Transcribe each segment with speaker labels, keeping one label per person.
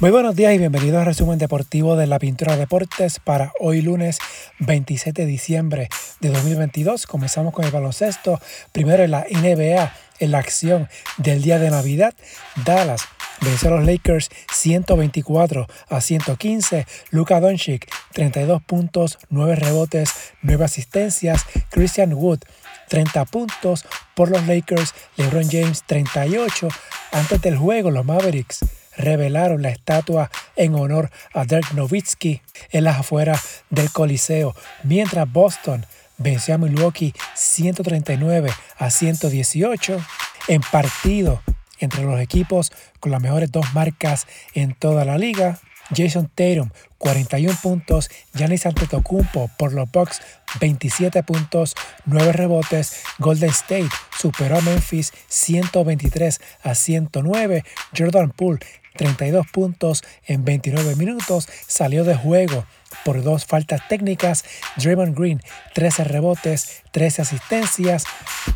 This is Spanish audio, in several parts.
Speaker 1: Muy buenos días y bienvenidos al resumen deportivo de la Pintura Deportes para hoy lunes 27 de diciembre de 2022. Comenzamos con el baloncesto. Primero en la NBA, en la acción del día de Navidad, Dallas venció a los Lakers 124 a 115. Luka Doncic 32 puntos, 9 rebotes, 9 asistencias. Christian Wood 30 puntos por los Lakers. LeBron James 38. Antes del juego, los Mavericks revelaron la estatua en honor a Dirk Nowitzki en las afueras del Coliseo, mientras Boston venció a Milwaukee 139 a 118 en partido entre los equipos con las mejores dos marcas en toda la liga. Jason Tatum 41 puntos, Giannis Antetokounmpo por los Bucks 27 puntos, 9 rebotes, Golden State superó a Memphis 123 a 109, Jordan Poole 32 puntos en 29 minutos, salió de juego por dos faltas técnicas, Draymond Green 13 rebotes, 13 asistencias,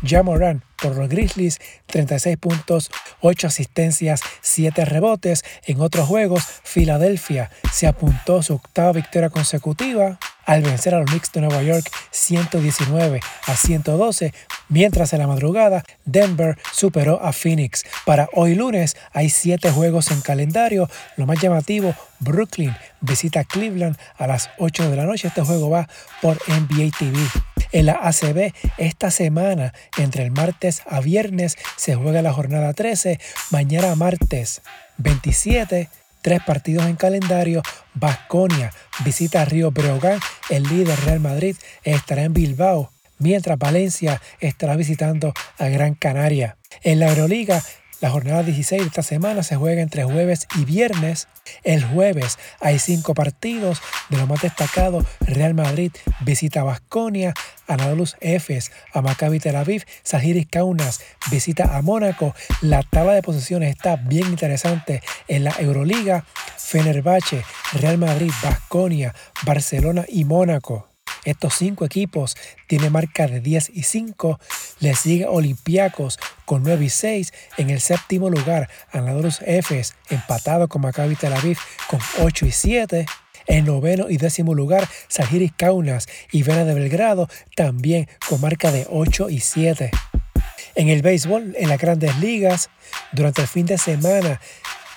Speaker 1: Jamoran por los Grizzlies 36 puntos, 8 asistencias, 7 rebotes. En otros juegos, Filadelfia se apuntó su octava victoria consecutiva al vencer a los Knicks de Nueva York 119 a 112, mientras en la madrugada Denver superó a Phoenix. Para hoy lunes hay 7 juegos en calendario, lo más llamativo, Brooklyn visita Cleveland a las 8 de la noche, este juego va por NBA TV. En la ACB, esta semana, entre el martes a viernes, se juega la jornada 13. Mañana martes 27 tres partidos en calendario. Basconia visita a Río Breogán, el líder Real Madrid estará en Bilbao, mientras Valencia estará visitando a Gran Canaria. En la Euroliga, la jornada 16 de esta semana se juega entre jueves y viernes. El jueves hay cinco partidos. De lo más destacado, Real Madrid visita Basconia, Anadolu Efes, a Maccabi Tel Aviv, Sajiris Kaunas visita a Mónaco. La tabla de posiciones está bien interesante en la Euroliga. Fenerbahce, Real Madrid, Basconia, Barcelona y Mónaco. Estos cinco equipos tienen marca de 10 y 5. Le sigue Olympiacos con 9 y 6. En el séptimo lugar, Anadolu Efes empatado con Maccabi Tel Aviv con 8 y 7. En noveno y décimo lugar, Sajiris Kaunas y Vena de Belgrado también con marca de 8 y 7. En el béisbol, en las grandes ligas, durante el fin de semana,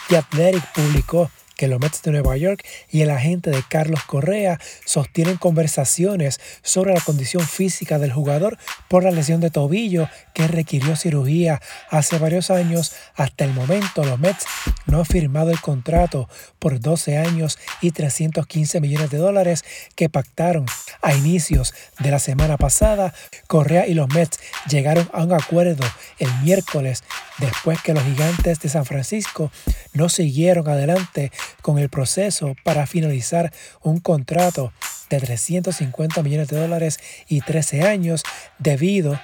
Speaker 1: The Athletic publicó que los Mets de Nueva York y el agente de Carlos Correa sostienen conversaciones sobre la condición física del jugador por la lesión de tobillo que requirió cirugía hace varios años. Hasta el momento los Mets no han firmado el contrato por 12 años y 315 millones de dólares que pactaron a inicios de la semana pasada. Correa y los Mets llegaron a un acuerdo el miércoles después que los gigantes de San Francisco no siguieron adelante con el proceso para finalizar un contrato de 350 millones de dólares y 13 años debido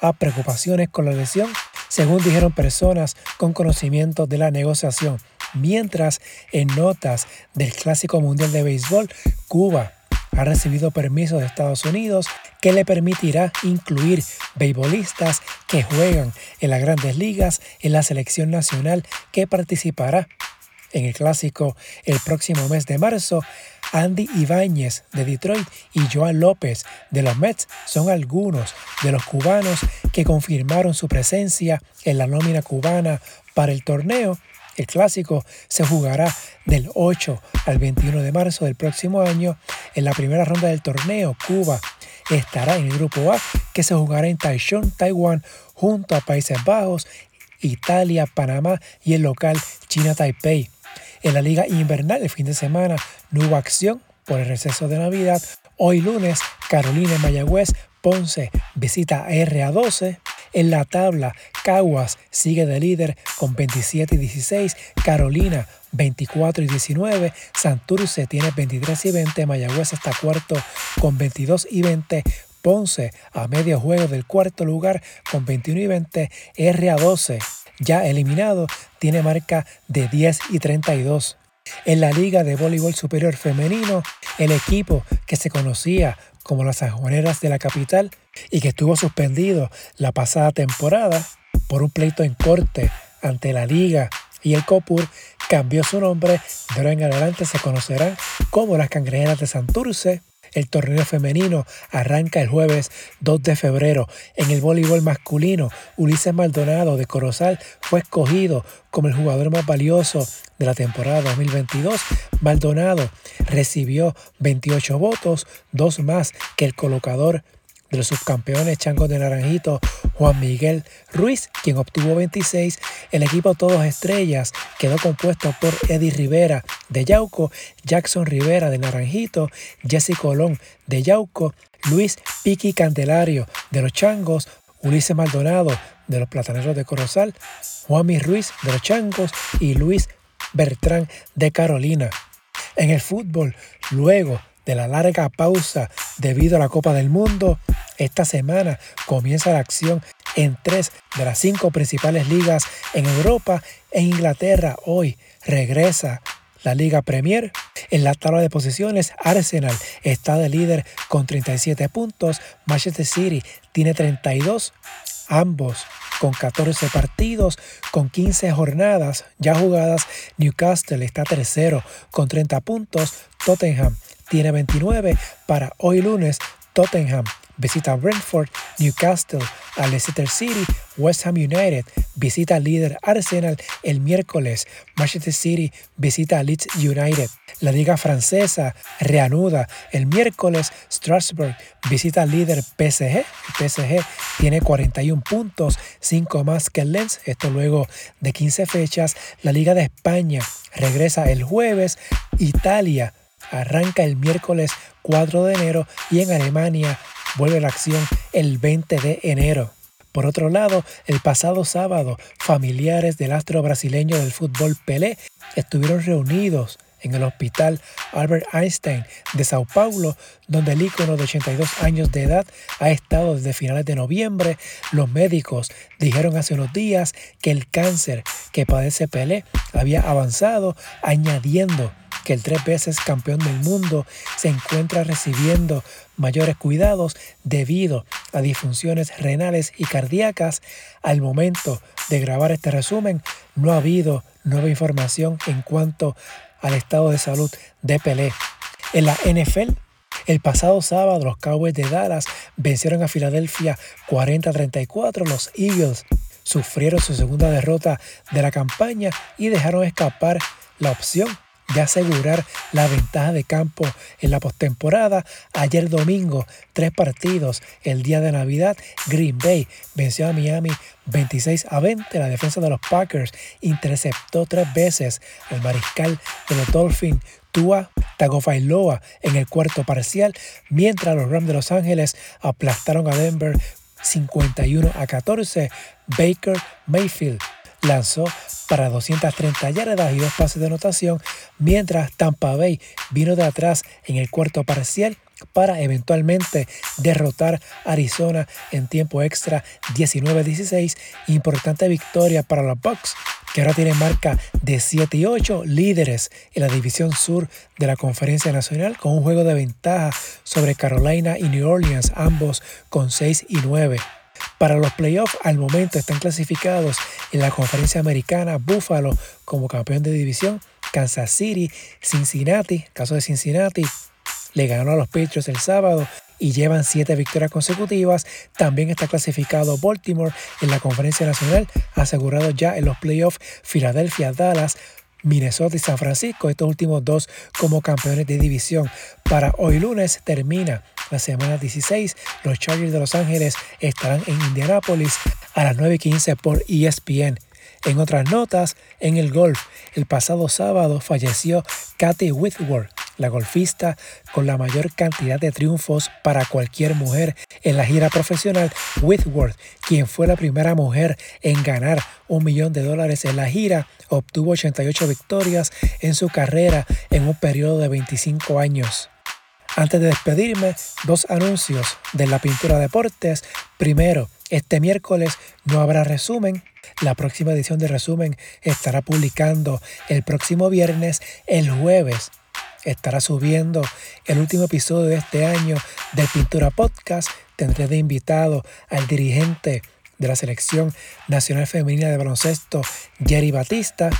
Speaker 1: a preocupaciones con la lesión, según dijeron personas con conocimiento de la negociación. Mientras en notas del Clásico Mundial de Béisbol, Cuba ha recibido permiso de Estados Unidos que le permitirá incluir beisbolistas que juegan en las grandes ligas en la selección nacional que participará en el clásico el próximo mes de marzo. Andy Ibáñez de Detroit y Joan López de los Mets son algunos de los cubanos que confirmaron su presencia en la nómina cubana para el torneo el clásico se jugará del 8 al 21 de marzo del próximo año. En la primera ronda del torneo, Cuba estará en el grupo A, que se jugará en Taichung, Taiwán, junto a Países Bajos, Italia, Panamá y el local China Taipei. En la liga invernal el fin de semana no hubo acción por el receso de Navidad. Hoy lunes, Carolina y Mayagüez, Ponce visita a RA12. En la tabla, Caguas sigue de líder con 27 y 16, Carolina 24 y 19, Santurce tiene 23 y 20, Mayagüez está cuarto con 22 y 20, Ponce a medio juego del cuarto lugar con 21 y 20, RA12 ya eliminado tiene marca de 10 y 32. En la Liga de Voleibol Superior Femenino, el equipo que se conocía como las Sanjuaneras de la capital y que estuvo suspendido la pasada temporada por un pleito en corte ante la liga y el COPUR cambió su nombre, de ahora en adelante se conocerán como las Cangrejeras de Santurce. El torneo femenino arranca el jueves 2 de febrero. En el voleibol masculino, Ulises Maldonado de Corozal fue escogido como el jugador más valioso de la temporada 2022. Maldonado recibió 28 votos, dos más que el colocador de los subcampeones changos de Naranjito, Juan Miguel Ruiz, quien obtuvo 26. El equipo Todos Estrellas quedó compuesto por Eddie Rivera de Yauco, Jackson Rivera de Naranjito, Jesse Colón de Yauco, Luis Piqui Candelario de los Changos, Ulises Maldonado de los Plataneros de Corozal, Juanmi Ruiz de los Changos y Luis Bertrán de Carolina. En el fútbol, luego de la larga pausa debido a la Copa del Mundo, esta semana comienza la acción en tres de las cinco principales ligas en Europa e Inglaterra. Hoy regresa la Liga Premier. En la tabla de posiciones, Arsenal está de líder con 37 puntos, Manchester City tiene 32, ambos con 14 partidos, con 15 jornadas ya jugadas. Newcastle está tercero con 30 puntos, Tottenham tiene 29 para hoy lunes. Tottenham visita Brentford, Newcastle, a Leicester City, West Ham United visita al líder Arsenal el miércoles, Manchester City visita a Leeds United. La liga francesa reanuda el miércoles, Strasbourg visita al líder PSG, PSG tiene 41 puntos, 5 más que el Lens, esto luego de 15 fechas. La liga de España regresa el jueves, Italia arranca el miércoles 4 de enero y en Alemania vuelve la acción el 20 de enero. Por otro lado, el pasado sábado, familiares del astro brasileño del fútbol Pelé estuvieron reunidos en el Hospital Albert Einstein de Sao Paulo, donde el ícono de 82 años de edad ha estado desde finales de noviembre. Los médicos dijeron hace unos días que el cáncer que padece Pelé había avanzado, añadiendo que el tres veces campeón del mundo se encuentra recibiendo mayores cuidados debido a disfunciones renales y cardíacas. Al momento de grabar este resumen, no ha habido nueva información en cuanto al estado de salud de Pelé. En la NFL, el pasado sábado los Cowboys de Dallas vencieron a Filadelfia 40-34. Los Eagles sufrieron su segunda derrota de la campaña y dejaron escapar la opción de asegurar la ventaja de campo en la postemporada. Ayer domingo, tres partidos. El día de Navidad, Green Bay venció a Miami 26 a 20. La defensa de los Packers interceptó tres veces al mariscal de los Dolphins. Tua Tagovailoa en el cuarto parcial, mientras los Rams de Los Ángeles aplastaron a Denver 51 a 14. Baker Mayfield lanzó para 230 yardas y dos pases de anotación, mientras Tampa Bay vino de atrás en el cuarto parcial para eventualmente derrotar a Arizona en tiempo extra 19-16. Importante victoria para los Bucks, que ahora tienen marca de 7 y 8, líderes en la división sur de la Conferencia Nacional, con un juego de ventaja sobre Carolina y New Orleans, ambos con 6 y 9. Para los playoffs, al momento están clasificados en la conferencia americana Buffalo como campeón de división, Kansas City, Cincinnati, caso de Cincinnati, le ganó a los Patriots el sábado y llevan siete victorias consecutivas. También está clasificado Baltimore en la conferencia nacional, asegurado ya en los playoffs Filadelfia, Dallas, Minnesota y San Francisco, estos últimos dos como campeones de división. Para hoy lunes termina la semana 16. Los Chargers de Los Ángeles estarán en Indianápolis a las 9.15 por ESPN. En otras notas, en el golf, el pasado sábado falleció Kathy Whitworth, la golfista con la mayor cantidad de triunfos para cualquier mujer en la gira profesional. Whitworth, quien fue la primera mujer en ganar un millón de dólares en la gira, obtuvo 88 victorias en su carrera en un periodo de 25 años. Antes de despedirme, dos anuncios de la Pintura Deportes. Primero, este miércoles no habrá resumen. La próxima edición de resumen estará publicando el próximo viernes. El jueves estará subiendo el último episodio de este año del Pintura Podcast. Tendré de invitado al dirigente de la Selección Nacional Femenina de Baloncesto, Jerry Batista.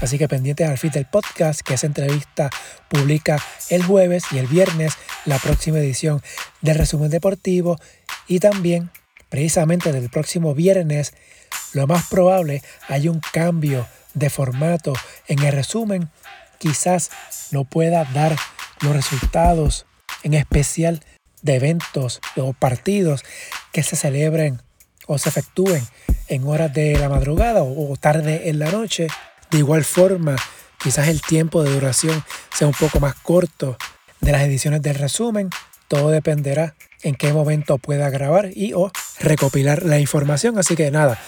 Speaker 1: Así que pendientes al feed del podcast, que esa entrevista publica el jueves y el viernes la próxima edición del resumen deportivo. Y también, precisamente del próximo viernes, lo más probable hay un cambio de formato en el resumen. Quizás no pueda dar los resultados, en especial de eventos o partidos que se celebren o se efectúen en horas de la madrugada o tarde en la noche. De igual forma, quizás el tiempo de duración sea un poco más corto de las ediciones del resumen. Todo dependerá en qué momento pueda grabar y o recopilar la información. Así que nada,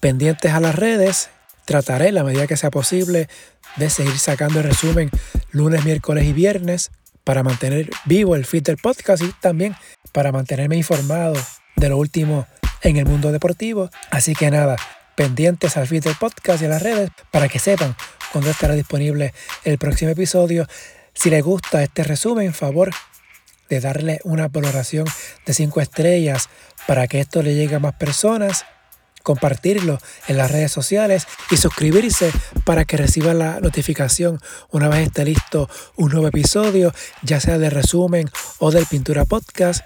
Speaker 1: pendientes a las redes. Trataré, la medida que sea posible, de seguir sacando el resumen lunes, miércoles y viernes para mantener vivo el feed del podcast y también para mantenerme informado de lo último en el mundo deportivo. Así que nada, pendientes al feed del podcast y a las redes para que sepan cuándo estará disponible el próximo episodio. Si les gusta este resumen, favor de darle una valoración de 5 estrellas para que esto le llegue a más personas compartirlo en las redes sociales y suscribirse para que reciba la notificación una vez esté listo un nuevo episodio, ya sea de resumen o del Pintura Podcast,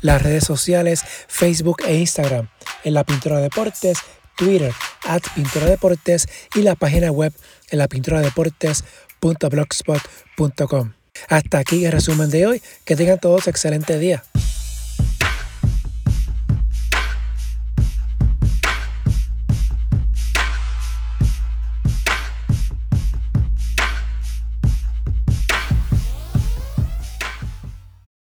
Speaker 1: las redes sociales Facebook e Instagram, en la Pintura Deportes, Twitter, at Pintura Deportes y la página web en la pintura deportes.blogspot.com. Hasta aquí el resumen de hoy. Que tengan todos excelente día.